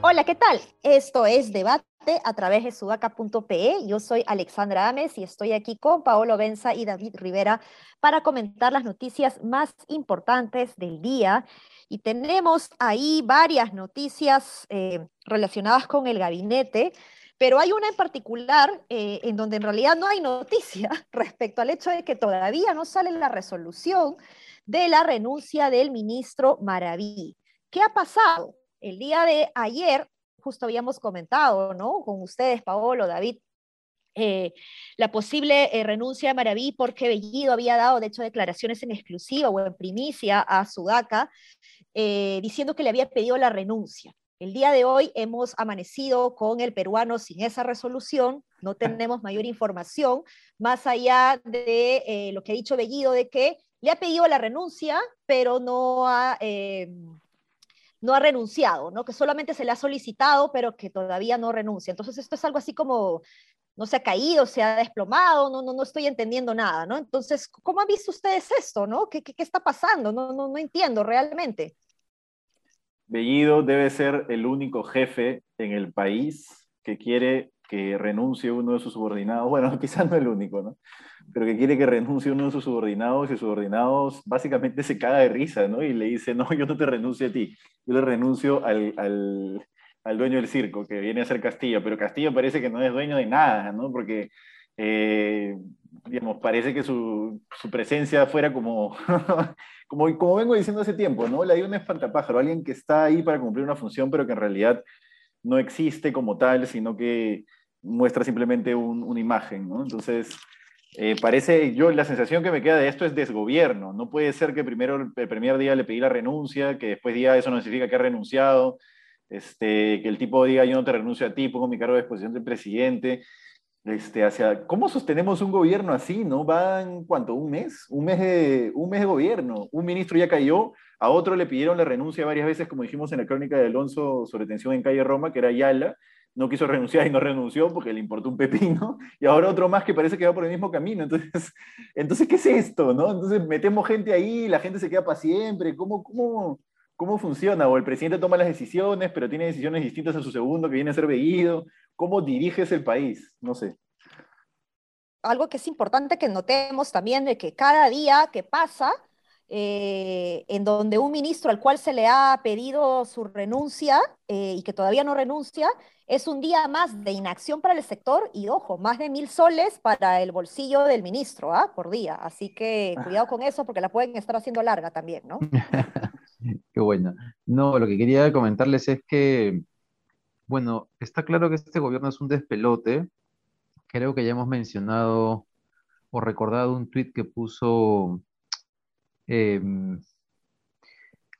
Hola, ¿qué tal? Esto es Debate a través de sudaca.pe. Yo soy Alexandra Ames y estoy aquí con Paolo Benza y David Rivera para comentar las noticias más importantes del día. Y tenemos ahí varias noticias eh, relacionadas con el gabinete, pero hay una en particular eh, en donde en realidad no hay noticia respecto al hecho de que todavía no sale la resolución de la renuncia del ministro Maraví. ¿Qué ha pasado? El día de ayer, justo habíamos comentado, ¿no? Con ustedes, Paolo, David, eh, la posible eh, renuncia de Maraví porque Bellido había dado, de hecho, declaraciones en exclusiva o en primicia a Sudaca, diciendo que le había pedido la renuncia. El día de hoy hemos amanecido con el peruano sin esa resolución, no tenemos mayor información, más allá de lo que ha dicho Bellido, de que le ha pedido la renuncia, pero no ha no ha renunciado, ¿no? Que solamente se le ha solicitado, pero que todavía no renuncia. Entonces, esto es algo así como, no se ha caído, se ha desplomado, no, no, no estoy entendiendo nada, ¿no? Entonces, ¿cómo han visto ustedes esto, no? ¿Qué, qué, qué está pasando? No, no, no entiendo realmente. Bellido debe ser el único jefe en el país que quiere que renuncie uno de sus subordinados, bueno, quizás no el único, ¿no? Pero que quiere que renuncie uno de sus subordinados y sus subordinados básicamente se caga de risa, ¿no? Y le dice, no, yo no te renuncio a ti, yo le renuncio al, al, al dueño del circo, que viene a ser Castillo, pero Castillo parece que no es dueño de nada, ¿no? Porque, eh, digamos, parece que su, su presencia fuera como, como, como vengo diciendo hace tiempo, ¿no? La dio un espantapájaro, alguien que está ahí para cumplir una función, pero que en realidad no existe como tal, sino que muestra simplemente una imagen, ¿no? Entonces, eh, parece, yo la sensación que me queda de esto es desgobierno. No puede ser que primero el primer día le pedí la renuncia, que después día eso no significa que ha renunciado, este, que el tipo diga yo no te renuncio a ti, pongo mi cargo de exposición del presidente. Este, hacia, ¿Cómo sostenemos un gobierno así? ¿No van cuánto? ¿Un mes? Un mes, de, un mes de gobierno. Un ministro ya cayó, a otro le pidieron la renuncia varias veces, como dijimos en la crónica de Alonso sobre tensión en calle Roma, que era Ayala, no quiso renunciar y no renunció porque le importó un pepino, y ahora otro más que parece que va por el mismo camino. Entonces, entonces ¿qué es esto? No? Entonces metemos gente ahí, la gente se queda para siempre. ¿Cómo, cómo, cómo funciona? O el presidente toma las decisiones, pero tiene decisiones distintas a su segundo, que viene a ser veído. ¿Cómo diriges el país? No sé. Algo que es importante que notemos también de que cada día que pasa, eh, en donde un ministro al cual se le ha pedido su renuncia eh, y que todavía no renuncia, es un día más de inacción para el sector y, ojo, más de mil soles para el bolsillo del ministro ¿ah? por día. Así que cuidado con eso porque la pueden estar haciendo larga también, ¿no? Qué bueno. No, lo que quería comentarles es que, bueno, está claro que este gobierno es un despelote. Creo que ya hemos mencionado o recordado un tuit que puso Em,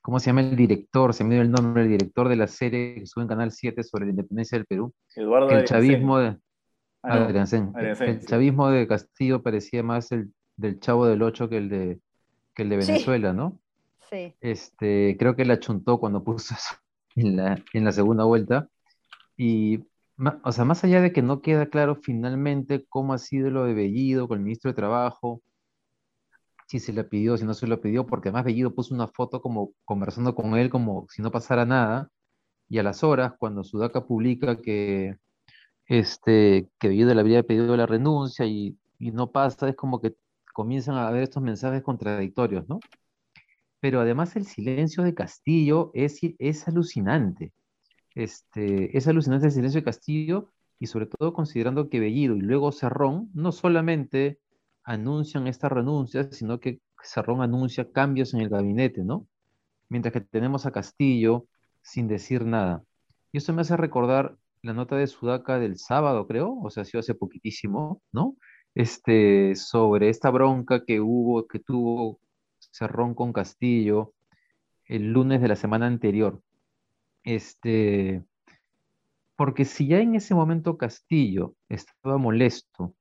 ¿cómo se llama el director? Se me dio el nombre, el director de la serie que sube en Canal 7 sobre la independencia del Perú. Eduardo el chavismo de, ah, el, chavismo de Castillo parecía más el del Chavo del Ocho que el de, que el de Venezuela, ¿no? Sí. Este, creo que la chuntó cuando puso eso en la, en la segunda vuelta. Y, o sea, más allá de que no queda claro finalmente cómo ha sido lo de Bellido con el ministro de Trabajo, si se le pidió, si no se lo pidió, porque además Bellido puso una foto como conversando con él como si no pasara nada, y a las horas, cuando Sudaca publica que, este, que Bellido le habría pedido la renuncia y, no pasa, es como que comienzan a haber estos mensajes contradictorios, ¿no? Pero además el silencio de Castillo es, es alucinante. Este, es alucinante el silencio de Castillo y sobre todo considerando que Bellido y luego Cerrón no solamente anuncian esta renuncia, sino que Cerrón anuncia cambios en el gabinete, ¿no? Mientras que tenemos a Castillo sin decir nada. Y eso me hace recordar la nota de Sudaca del sábado, creo, o sea, ha sido hace poquitísimo, ¿no? Este, sobre esta bronca que hubo, que tuvo Cerrón con Castillo el lunes de la semana anterior. Este, porque si ya en ese momento Castillo estaba molesto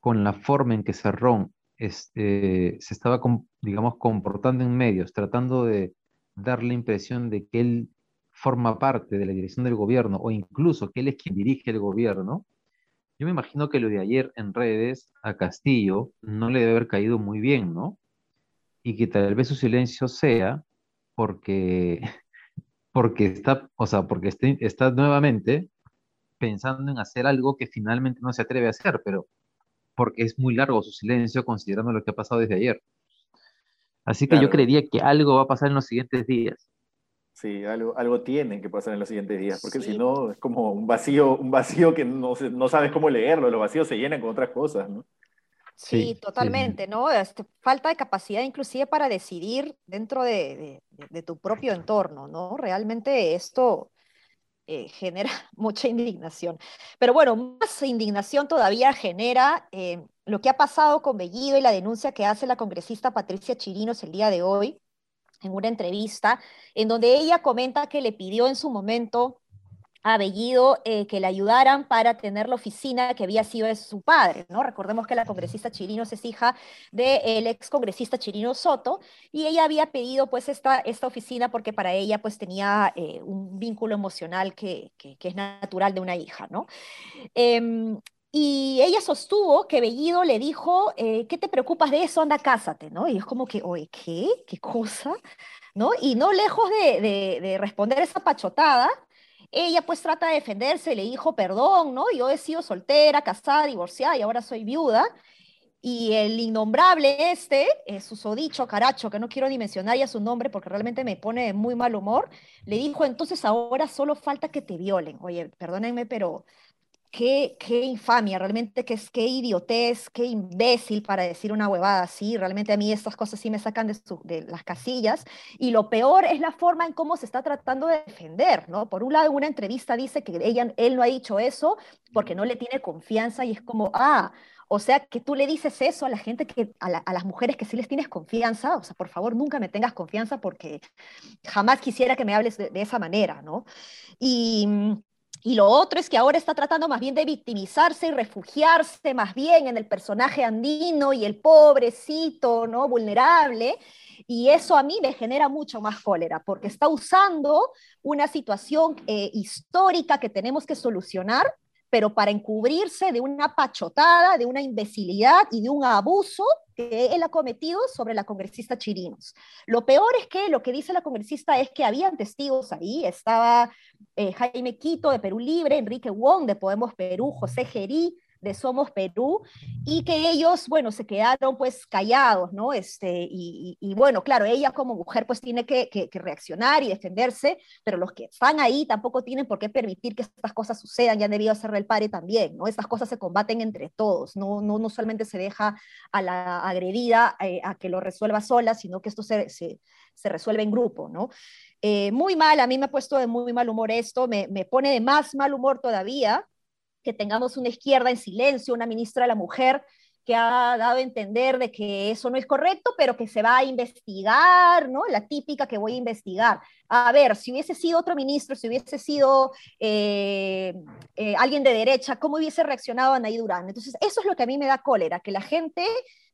con la forma en que Cerrón este, se estaba, digamos, comportando en medios, tratando de dar la impresión de que él forma parte de la dirección del gobierno o incluso que él es quien dirige el gobierno, yo me imagino que lo de ayer en redes a Castillo no le debe haber caído muy bien, ¿no? Y que tal vez su silencio sea porque, porque está, o sea, porque está, está nuevamente pensando en hacer algo que finalmente no se atreve a hacer, pero porque es muy largo su silencio considerando lo que ha pasado desde ayer. Así que yo creería que algo va a pasar en los siguientes días. Sí, algo, algo tiene que pasar en los siguientes días, porque si no es como un vacío, un vacío que no, no sabes cómo leerlo, los vacíos se llenan con otras cosas, ¿no? Sí, totalmente, ¿no? Este, falta de capacidad inclusive para decidir dentro de, de, tu propio entorno, ¿no? Realmente esto eh, genera mucha indignación. Pero bueno, más indignación todavía genera eh, lo que ha pasado con Bellido y la denuncia que hace la congresista Patricia Chirinos el día de hoy en una entrevista, en donde ella comenta que le pidió en su momento a Bellido eh, que le ayudaran para tener la oficina que había sido de su padre, ¿no? Recordemos que la congresista Chirinos es hija del ex congresista Chirino Soto y ella había pedido pues esta, esta oficina porque para ella pues tenía eh, un vínculo emocional que, que, es natural de una hija, ¿no? Em, y ella sostuvo que Bellido le dijo, eh, ¿qué te preocupas de eso? Anda, cásate, ¿no? Y es como que, oye, ¿qué? ¿Qué cosa? ¿No? Y no lejos de, de, de responder esa pachotada, ella pues trata de defenderse, le dijo, perdón, ¿no? Yo he sido soltera, casada, divorciada y ahora soy viuda. Y el innombrable este, eh, susodicho, caracho, que no quiero ni mencionar ya su nombre porque realmente me pone de muy mal humor, le dijo, entonces ahora solo falta que te violen. Oye, perdónenme, pero Qué, qué, infamia, realmente qué, qué idiotez, qué imbécil para decir una huevada así. Realmente a mí estas cosas sí me sacan de, de, las casillas. Y lo peor es la forma en cómo se está tratando de defender, ¿no? Por un lado, una entrevista dice que ella, él no ha dicho eso porque no le tiene confianza y es como, ah, o sea, que tú le dices eso a la gente, que, a, a las mujeres que sí les tienes confianza, o sea, por favor, nunca me tengas confianza porque jamás quisiera que me hables de, de esa manera, ¿no? Y y lo otro es que ahora está tratando más bien de victimizarse y refugiarse más bien en el personaje andino y el pobrecito, ¿no? Vulnerable. Y eso a mí me genera mucho más cólera, porque está usando una situación eh, histórica que tenemos que solucionar pero para encubrirse de una pachotada, de una imbecilidad y de un abuso que él ha cometido sobre la congresista Chirinos. Lo peor es que lo que dice la congresista es que habían testigos ahí, estaba eh, Jaime Quito de Perú Libre, Enrique Wong de Podemos Perú, José Gerí de Somos Perú y que ellos, bueno, se quedaron pues callados, ¿no? Este, y, bueno, claro, ella como mujer pues tiene que, reaccionar y defenderse, pero los que están ahí tampoco tienen por qué permitir que estas cosas sucedan, ya han debido hacerle el padre también, ¿no? Estas cosas se combaten entre todos, no, no, no solamente se deja a la agredida eh, a que lo resuelva sola, sino que esto se, se, se resuelve en grupo, ¿no? Eh, muy mal, a mí me ha puesto de muy mal humor esto, me, me pone de más mal humor todavía, que tengamos una izquierda en silencio, una ministra de la mujer que ha dado a entender de que eso no es correcto, pero que se va a investigar, ¿no? La típica que voy a investigar. A ver, si hubiese sido otro ministro, si hubiese sido eh, eh, alguien de derecha, ¿cómo hubiese reaccionado Anaí Durán? Entonces, eso es lo que a mí me da cólera, que la gente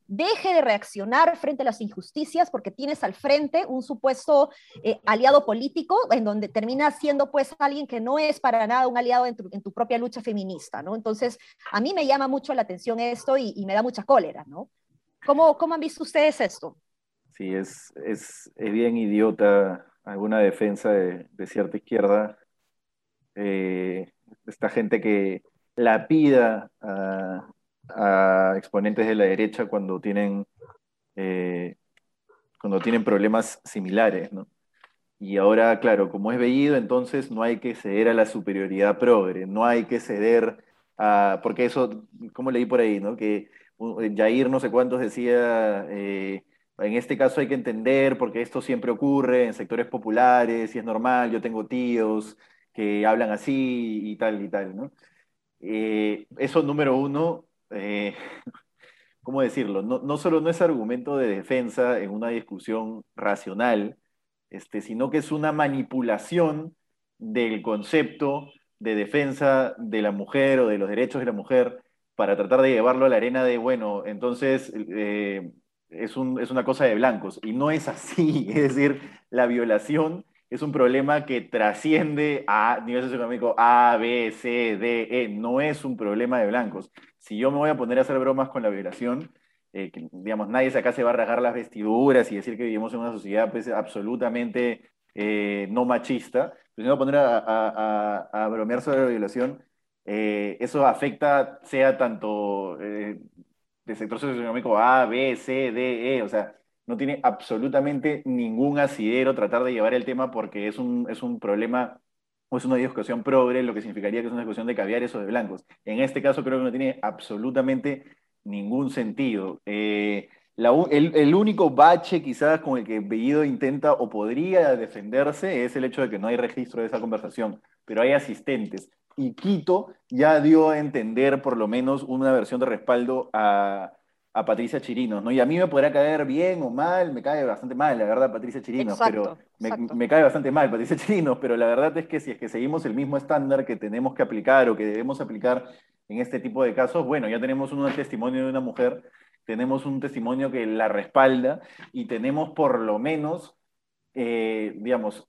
deje de reaccionar frente a las injusticias porque tienes al frente un supuesto eh, aliado político en donde termina siendo pues alguien que no es para nada un aliado en tu, propia lucha feminista, ¿no? Entonces, a mí me llama mucho la atención esto y, me da mucha cólera, ¿no? ¿Cómo, ¿Cómo, han visto ustedes esto? Sí, es, es, bien idiota alguna defensa de, cierta izquierda. Eh, esta gente que la pida a, a exponentes de la derecha cuando tienen, eh, cuando tienen problemas similares, ¿no? Y ahora, claro, como es Bellido, entonces no hay que ceder a la superioridad progre, no hay que ceder a, porque eso, como leí por ahí, ¿no? Que Jair no sé cuántos decía, eh, en este caso hay que entender porque esto siempre ocurre en sectores populares y es normal, yo tengo tíos que hablan así y tal y tal, ¿no? Eh, eso número uno, eh, ¿cómo decirlo? No, no, solo no es argumento de defensa en una discusión racional, este, sino que es una manipulación del concepto de defensa de la mujer o de los derechos de la mujer para tratar de llevarlo a la arena de, bueno, entonces eh, es, un, es una cosa de blancos. Y no es así, es decir, la violación es un problema que trasciende a nivel socioeconómico A, B, C, D, E. No es un problema de blancos. Si yo me voy a poner a hacer bromas con la violación, eh, digamos, nadie acá se va a rasgar las vestiduras y decir que vivimos en una sociedad pues, absolutamente eh, no machista. Pues si me voy a poner a, bromear sobre la violación, eh, eso afecta, sea tanto de sector socioeconómico A, B, C, D, E, o sea, no tiene absolutamente ningún asidero tratar de llevar el tema porque es un, es un problema o es una discusión progre, lo que significaría que es una discusión de caviares o de blancos. En este caso creo que no tiene absolutamente ningún sentido. Eh, el, el, único bache quizás con el que Bellido intenta o podría defenderse es el hecho de que no hay registro de esa conversación, pero hay asistentes. Y Quito ya dio a entender por lo menos una versión de respaldo a, a Patricia Chirinos, ¿no? Y a mí me podrá caer bien o mal, me cae bastante mal, la verdad, Patricia Chirinos, pero me, cae bastante mal Patricia Chirinos, pero la verdad es que si es que seguimos el mismo estándar que tenemos que aplicar o que debemos aplicar en este tipo de casos, bueno, ya tenemos un testimonio de una mujer, tenemos un testimonio que la respalda y tenemos por lo menos, eh, digamos,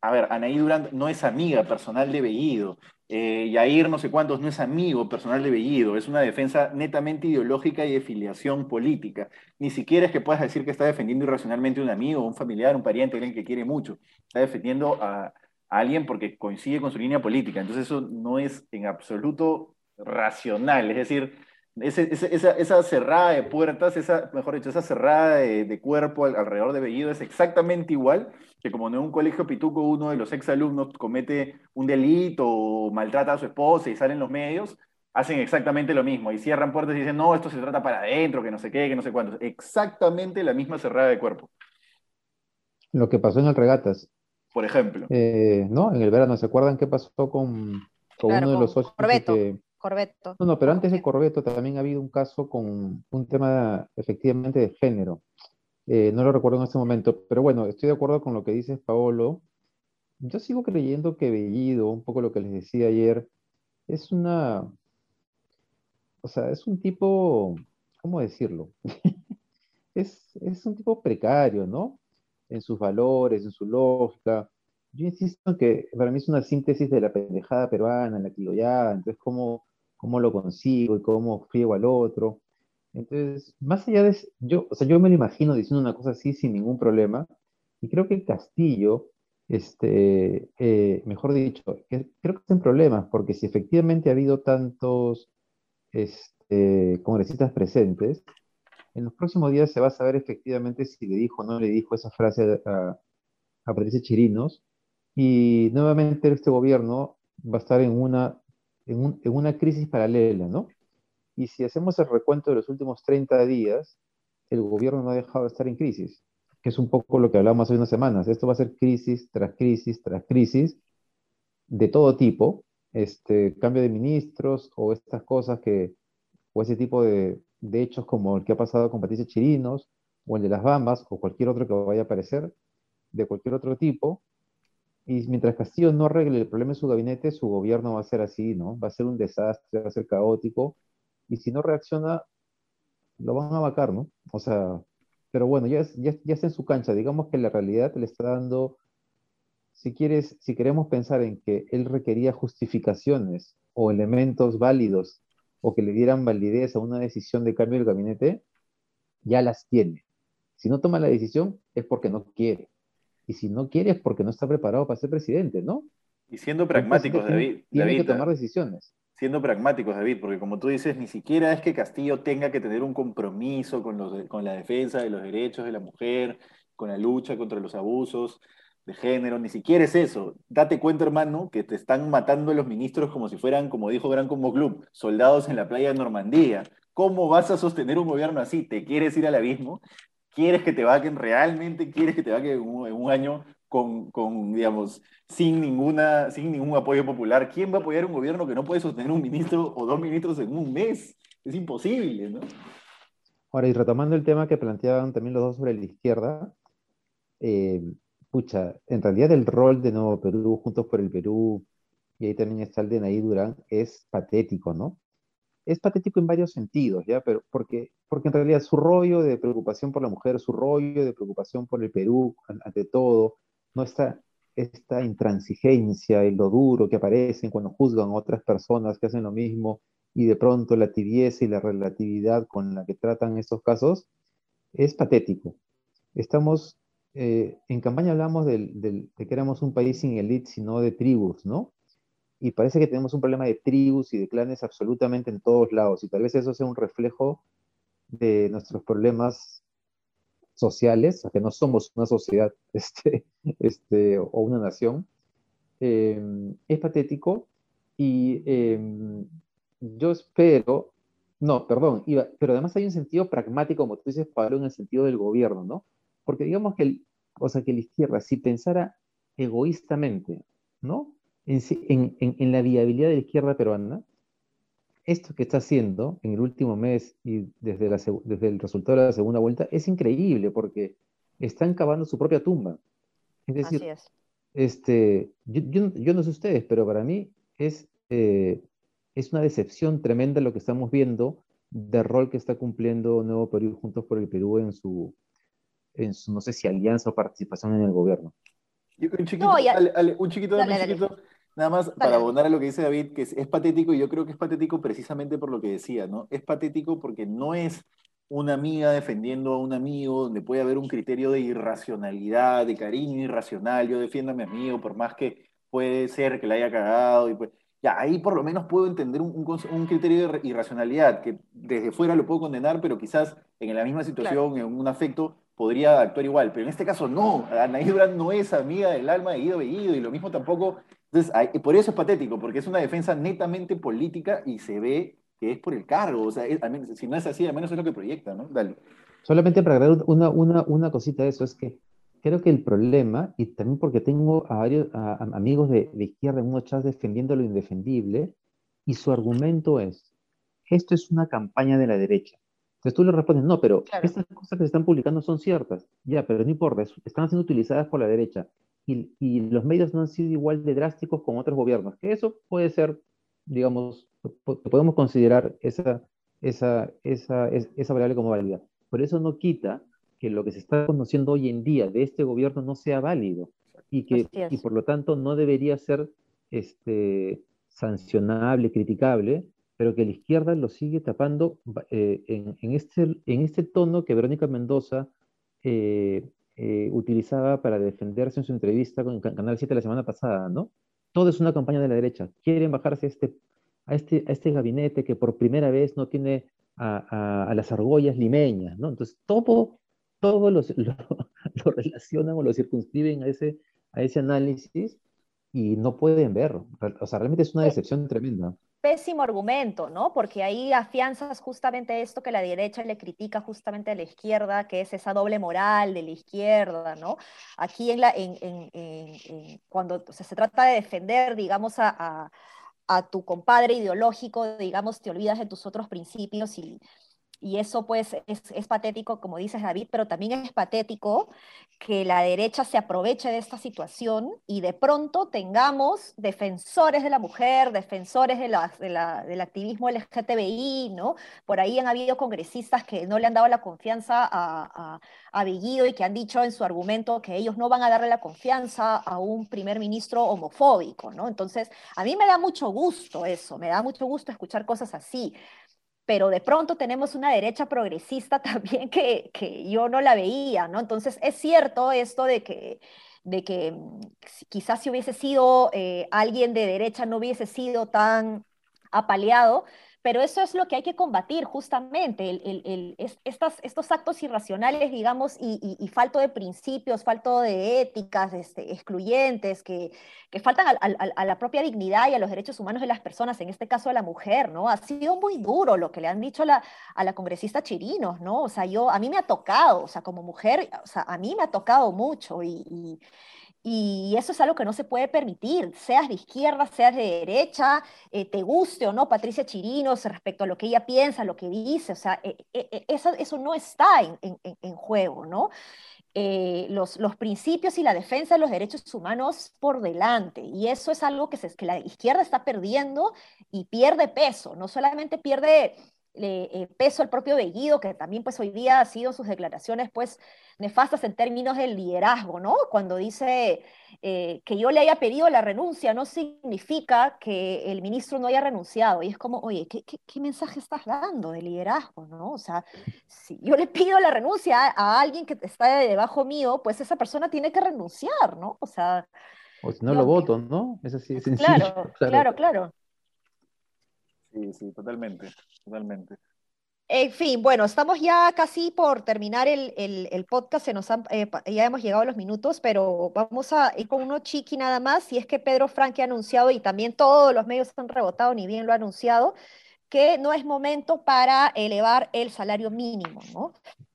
a ver, Anaí Durán no es amiga personal de Bellido, eh, Yair no sé cuántos no es amigo personal de Bellido, es una defensa netamente ideológica y de filiación política. Ni siquiera es que puedas decir que está defendiendo irracionalmente a un amigo, un familiar, un pariente, alguien que quiere mucho. Está defendiendo a, alguien porque coincide con su línea política. Entonces eso no es en absoluto racional. Es decir, esa, cerrada de puertas, esa, mejor dicho, esa cerrada de, cuerpo alrededor de Bellido es exactamente igual que como en un colegio pituco uno de los exalumnos comete un delito o maltrata a su esposa y salen los medios, hacen exactamente lo mismo y cierran puertas y dicen, no, esto se trata para adentro, que no sé qué, que no sé cuánto. Exactamente la misma cerrada de cuerpo. Lo que pasó en el Regatas. Por ejemplo. Eh, no, en el verano, ¿se acuerdan qué pasó con, con uno de los socios? Corbeto. Corbeto. No, no, pero antes de Corbeto también ha habido un caso con un tema efectivamente de género. Eh, no lo recuerdo en este momento, pero bueno, estoy de acuerdo con lo que dices, Paolo. Yo sigo creyendo que Bellido, un poco lo que les decía ayer, es una, o sea, es un tipo, ¿cómo decirlo? es, es un tipo precario, ¿no? En sus valores, en su lógica. Yo insisto en que para mí es una síntesis de la pendejada peruana, la ya, entonces cómo, cómo lo consigo y cómo friego al otro. Entonces, más allá de, yo, o sea, yo me lo imagino diciendo una cosa así sin ningún problema, y creo que Castillo, este, eh, mejor dicho, que, creo que en problemas, porque si efectivamente ha habido tantos este, congresistas presentes, en los próximos días se va a saber efectivamente si le dijo o no le dijo esa frase a, a Patricia Chirinos, y nuevamente este gobierno va a estar en una, en, en una crisis paralela, ¿no? Y si hacemos el recuento de los últimos 30 días, el gobierno no ha dejado de estar en crisis, que es un poco lo que hablamos hace unas semanas. Esto va a ser crisis tras crisis tras crisis de todo tipo, este cambio de ministros o estas cosas que, o ese tipo de, de hechos como el que ha pasado con Patricia Chirinos, o el de las Bambas, o cualquier otro que vaya a aparecer, de cualquier otro tipo. Y mientras Castillo no arregle el problema en su gabinete, su gobierno va a ser así, ¿no? Va a ser un desastre, va a ser caótico, y si no reacciona, lo van a vacar, ¿no? O sea, pero bueno, ya, ya, ya está en su cancha. Digamos que la realidad le está dando, si quieres, si queremos pensar en que él requería justificaciones o elementos válidos o que le dieran validez a una decisión de cambio del gabinete, ya las tiene. Si no toma la decisión es porque no quiere. Y si no quiere es porque no está preparado para ser presidente, ¿no? Y siendo pragmáticos, David. Tiene que tomar decisiones siendo pragmáticos, David, porque como tú dices, ni siquiera es que Castillo tenga que tener un compromiso con, los, con la defensa de los derechos de la mujer, con la lucha contra los abusos de género, ni siquiera es eso. Date cuenta, hermano, que te están matando los ministros como si fueran, como dijo Gran Combo Club, soldados en la playa de Normandía. ¿Cómo vas a sostener un gobierno así? ¿Te quieres ir al abismo? ¿Quieres que te vaquen realmente? ¿Quieres que te vaquen en un año con, con, digamos, sin, ninguna, sin ningún apoyo popular. ¿Quién va a apoyar un gobierno que no puede sostener un ministro o dos ministros en un mes? Es imposible, ¿no? Ahora, y retomando el tema que planteaban también los dos sobre la izquierda, eh, pucha, en realidad el rol de Nuevo Perú, Juntos por el Perú, y ahí también está el de Naí Durán, es patético, ¿no? es patético en varios sentidos, ¿ya? Pero porque, porque en realidad su rollo de preocupación por la mujer, su rollo de preocupación por el Perú, ante todo, no está esta intransigencia y lo duro que aparecen cuando juzgan otras personas que hacen lo mismo y de pronto la tibieza y la relatividad con la que tratan estos casos, es patético. Estamos, eh, en campaña hablamos de que éramos un país sin élite, sino de tribus, ¿no? Y parece que tenemos un problema de tribus y de clanes absolutamente en todos lados, y tal vez eso sea un reflejo de nuestros problemas sociales, que no somos una sociedad este, este, o una nación, eh, es patético y eh, yo espero, no, perdón, pero además hay un sentido pragmático, como tú dices, Pablo, en el sentido del gobierno, ¿no? Porque digamos que, el, o sea, que la izquierda, si pensara egoístamente, ¿no? En, en, la viabilidad de la izquierda peruana, esto que está haciendo en el último mes y desde, la, desde el resultado de la segunda vuelta es increíble porque están cavando su propia tumba. Es decir, Este, yo, yo, no sé ustedes, pero para mí es eh, es una decepción tremenda lo que estamos viendo del rol que está cumpliendo Nuevo Perú Juntos por el Perú en su, en su no sé si alianza o participación en el gobierno. un chiquito, un chiquito, nada más para abonar a lo que dice David, que es, es, patético y yo creo que es patético precisamente por lo que decía, ¿no? Es patético porque no es una amiga defendiendo a un amigo donde puede haber un criterio de irracionalidad, de cariño irracional, yo defiendo a mi amigo por más que puede ser que la haya cagado y pues ya, ahí por lo menos puedo entender un, un, criterio de irracionalidad, que desde fuera lo puedo condenar, pero quizás en la misma situación, en un afecto, podría actuar igual. Pero en este caso no, Anaí Durán no es amiga del alma de Guido Bellido y lo mismo tampoco. Entonces, por eso es patético, porque es una defensa netamente política y se ve que es por el cargo. O sea, si no es así, al menos es lo que proyecta, ¿no? Dale. Solamente para agregar una, una, una cosita de eso, es que creo que el problema, y también porque tengo a varios amigos de, izquierda en unos chats defendiendo lo indefendible, y su argumento es, esto es una campaña de la derecha. Entonces tú le respondes, no, pero estas cosas que se están publicando son ciertas. Ya, pero no importa, están siendo utilizadas por la derecha. Y, y, los medios no han sido igual de drásticos con otros gobiernos. Eso puede ser, digamos, podemos considerar esa, esa, esa, esa variable como válida. Por eso no quita que lo que se está conociendo hoy en día de este gobierno no sea válido y que y por lo tanto no debería ser este, sancionable, criticable, pero que la izquierda lo sigue tapando eh, en, este, en este tono que Verónica Mendoza eh, eh, utilizaba para defenderse en su entrevista con Canal 7 la semana pasada, ¿no? Todo es una campaña de la derecha. Quieren bajarse este, a este, a este gabinete que por primera vez no tiene a, a, a las argollas limeñas, ¿no? Entonces, todo todos los, lo, relacionan o lo circunscriben a ese, a ese análisis y no pueden ver. O sea, realmente es una decepción tremenda. Pésimo argumento, ¿no? Porque ahí afianzas justamente esto que la derecha le critica justamente a la izquierda, que es esa doble moral de la izquierda, ¿no? Aquí en la, en, en, cuando se trata de defender, digamos, a, a, a tu compadre ideológico, digamos, te olvidas de tus otros principios y, y eso pues es, patético, como dices David, pero también es patético que la derecha se aproveche de esta situación y de pronto tengamos defensores de la mujer, defensores de del activismo LGTBI, ¿no? Por ahí han habido congresistas que no le han dado la confianza a, a, a y que han dicho en su argumento que ellos no van a darle la confianza a un primer ministro homofóbico, ¿no? Entonces, a mí me da mucho gusto eso, me da mucho gusto escuchar cosas así pero de pronto tenemos una derecha progresista también que, que yo no la veía, ¿no? Entonces es cierto esto de que, de que mm, quizás si hubiese sido eh, alguien de derecha no hubiese sido tan apaleado, pero eso es lo que hay que combatir justamente, el, estos actos irracionales, digamos, y, falto de principios, falto de éticas este, excluyentes, que, faltan a, la propia dignidad y a los derechos humanos de las personas, en este caso a la mujer, ¿no? Ha sido muy duro lo que le han dicho a la, a la congresista Chirinos, ¿no? O sea, yo, a mí me ha tocado, o sea, como mujer, o sea, a mí me ha tocado mucho y y eso es algo que no se puede permitir, seas de izquierda, seas de derecha, eh, te guste o no Patricia Chirinos respecto a lo que ella piensa, lo que dice, o sea, eh, eh, eso, eso, no está en, en, juego, ¿no? los, los, principios y la defensa de los derechos humanos por delante. Y eso es algo que, se, que la izquierda está perdiendo y pierde peso. No solamente pierde eh, peso el propio Bellido, que también pues hoy día ha sido sus declaraciones pues nefastas en términos del liderazgo, ¿no? Cuando dice eh, que yo le haya pedido la renuncia no significa que el ministro no haya renunciado. Y es como, oye, ¿qué, qué, mensaje estás dando de liderazgo, no? O sea, si yo le pido la renuncia a, alguien que está debajo mío, pues esa persona tiene que renunciar, ¿no? O sea... O si no lo voto, ¿no? Es así sencillo. claro, claro. claro. Sí, sí, totalmente, totalmente. En fin, bueno, estamos ya casi por terminar el, el, podcast, se nos eh, ya hemos llegado a los minutos, pero vamos a ir con uno chiqui nada más, y es que Pedro Franque ha anunciado, y también todos los medios han rebotado, ni bien lo ha anunciado, que no es momento para elevar el salario mínimo, ¿no?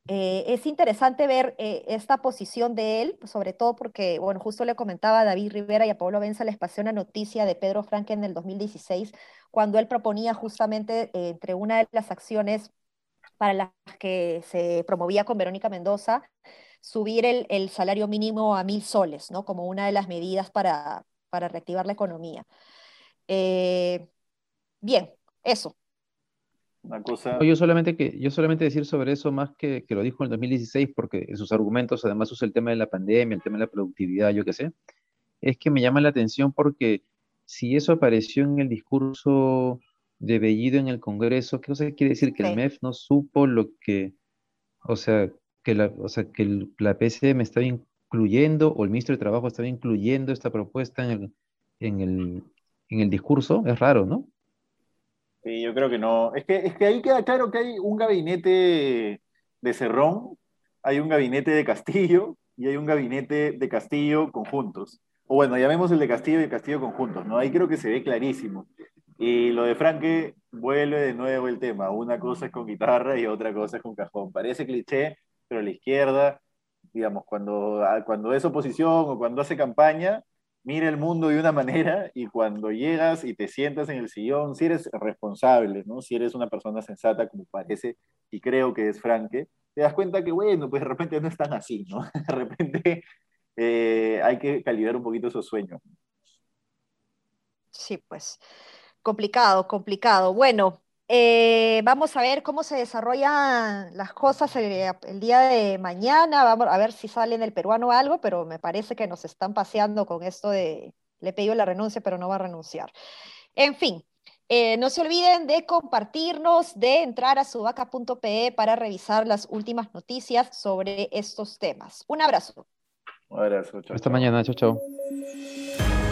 Eh, es interesante ver eh, esta posición de él, sobre todo porque, bueno, justo le comentaba a David Rivera y a Pablo Benza, les pasé una noticia de Pedro Franque en el 2016, cuando él proponía justamente eh, entre una de las acciones para las que se promovía con Verónica Mendoza, subir el, salario mínimo a mil soles, ¿no? Como una de las medidas para, para reactivar la economía. bien, eso. Yo solamente, que, yo solamente decir sobre eso más que, que lo dijo en el 2016, porque en sus argumentos además usa el tema de la pandemia, el tema de la productividad, yo qué sé, es que me llama la atención porque si eso apareció en el discurso de Bellido en el Congreso, ¿qué cosa quiere decir? Que el MEF no supo lo que, o sea, que la, o sea, que la PCM estaba incluyendo, o el ministro de Trabajo estaba incluyendo esta propuesta en el, en el, en el discurso, es raro, ¿no? Sí, yo creo que no. Es que, es que ahí queda claro que hay un gabinete de Cerrón, hay un gabinete de Castillo y hay un gabinete de Castillo conjuntos. O bueno, llamemos el de Castillo y Castillo conjuntos, ¿no? Ahí creo que se ve clarísimo. Y lo de Franque vuelve de nuevo el tema. Una cosa es con guitarra y otra cosa es con cajón. Parece cliché, pero la izquierda, digamos, cuando, cuando es oposición o cuando hace campaña, mira el mundo de una manera y cuando llegas y te sientas en el sillón, si eres responsable, ¿no? si eres una persona sensata como parece y creo que es Franke, te das cuenta que, bueno, pues de repente no es tan así, ¿no? De repente eh, hay que calibrar un poquito esos sueños. Sí, pues complicado, complicado. Bueno, eh, vamos a ver cómo se desarrollan las cosas el, día de mañana. Vamos a ver si sale en el peruano algo, pero me parece que nos están paseando con esto de le pido la renuncia, pero no va a renunciar. En fin, eh, no se olviden de compartirnos, de entrar a subaca.pe para revisar las últimas noticias sobre estos temas. Un abrazo. Hasta mañana. Chao, chao.